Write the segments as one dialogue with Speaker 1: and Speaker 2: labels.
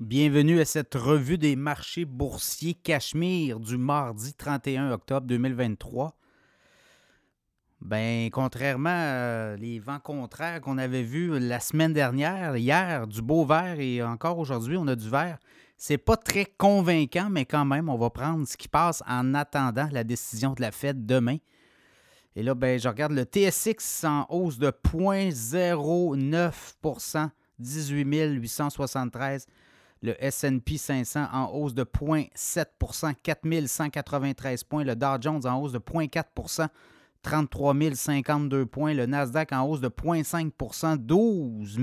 Speaker 1: Bienvenue à cette revue des marchés boursiers Cachemire du mardi 31 octobre 2023. Ben, contrairement à les vents contraires qu'on avait vus la semaine dernière, hier, du beau vert et encore aujourd'hui, on a du vert. C'est pas très convaincant, mais quand même, on va prendre ce qui passe en attendant la décision de la Fed demain. Et là, ben, je regarde le TSX en hausse de 0,09 18 873 le SP 500 en hausse de 0,7% 4 193 points. Le Dow Jones en hausse de 0,4% 33 052 points. Le Nasdaq en hausse de 0,5% 12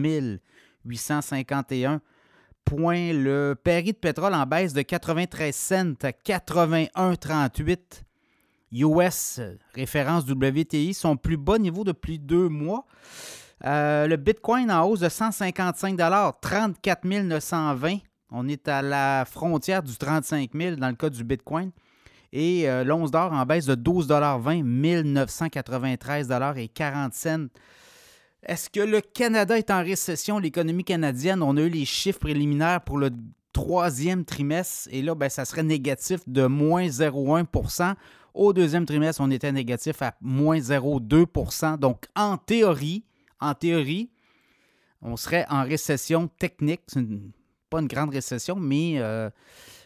Speaker 1: 851 points. Le Paris de pétrole en baisse de 93 cents à 81,38. US, référence WTI, son plus bas niveau depuis deux mois. Euh, le Bitcoin en hausse de 155 34 920. On est à la frontière du 35 000 dans le cas du Bitcoin. Et euh, l'once d'or en baisse de 12,20 1993 et 40 cents. Est-ce que le Canada est en récession? L'économie canadienne, on a eu les chiffres préliminaires pour le troisième trimestre et là, ben, ça serait négatif de moins 0,1% Au deuxième trimestre, on était négatif à moins 0,2% Donc, en théorie, en théorie, on serait en récession technique pas une grande récession, mais euh,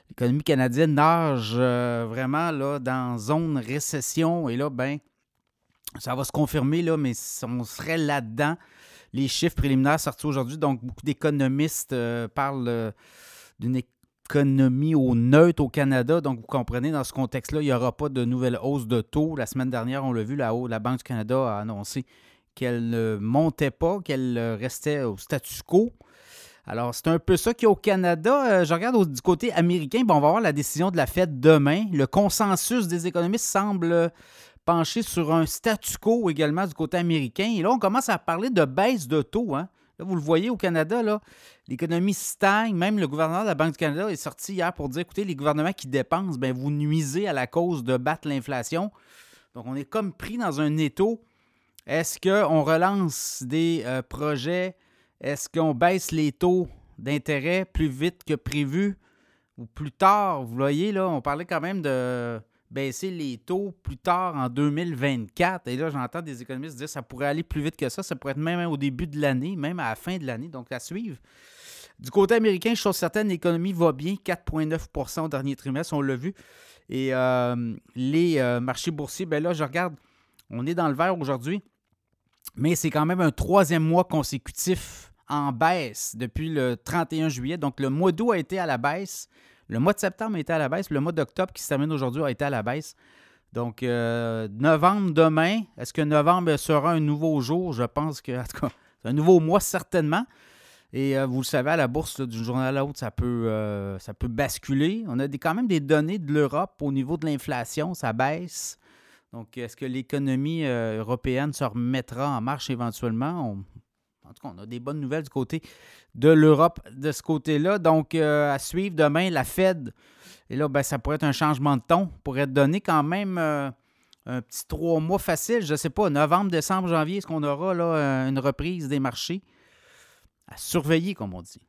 Speaker 1: l'économie canadienne nage euh, vraiment là, dans zone récession. Et là, ben, ça va se confirmer, là, mais on serait là-dedans. Les chiffres préliminaires sortis aujourd'hui, donc beaucoup d'économistes euh, parlent d'une économie au neutre au Canada. Donc, vous comprenez, dans ce contexte-là, il n'y aura pas de nouvelle hausse de taux. La semaine dernière, on l'a vu, la, la Banque du Canada a annoncé qu'elle ne montait pas, qu'elle restait au statu quo. Alors, c'est un peu ça qu'il y a au Canada. Euh, je regarde du côté américain. Bon, on va voir la décision de la Fed demain. Le consensus des économistes semble pencher sur un statu quo également du côté américain. Et là, on commence à parler de baisse de taux. Hein. Là, vous le voyez au Canada, là, l'économie stagne. Même le gouverneur de la Banque du Canada est sorti hier pour dire écoutez, les gouvernements qui dépensent, bien, vous nuisez à la cause de battre l'inflation. Donc, on est comme pris dans un étau. Est-ce qu'on relance des euh, projets est-ce qu'on baisse les taux d'intérêt plus vite que prévu ou plus tard? Vous voyez, là, on parlait quand même de baisser les taux plus tard en 2024. Et là, j'entends des économistes dire que ça pourrait aller plus vite que ça. Ça pourrait être même au début de l'année, même à la fin de l'année. Donc, à suivre. Du côté américain, chose certaine, l'économie va bien, 4,9% au dernier trimestre, on l'a vu. Et euh, les euh, marchés boursiers, ben là, je regarde, on est dans le vert aujourd'hui, mais c'est quand même un troisième mois consécutif en baisse depuis le 31 juillet. Donc, le mois d'août a été à la baisse. Le mois de septembre a été à la baisse. Le mois d'octobre qui se termine aujourd'hui a été à la baisse. Donc, euh, novembre demain, est-ce que novembre sera un nouveau jour? Je pense que, en tout cas, c'est un nouveau mois certainement. Et euh, vous le savez, à la bourse, d'une journée à l'autre, ça, peut, euh, ça peut basculer. On a quand même des données de l'Europe au niveau de l'inflation, ça baisse. Donc, est-ce que l'économie européenne se remettra en marche éventuellement? En tout cas, on a des bonnes nouvelles du côté de l'Europe de ce côté-là. Donc, euh, à suivre demain, la Fed. Et là, ben, ça pourrait être un changement de ton. Pourrait donner quand même euh, un petit trois mois facile. Je ne sais pas, novembre, décembre, janvier, est-ce qu'on aura là, euh, une reprise des marchés? À surveiller, comme on dit.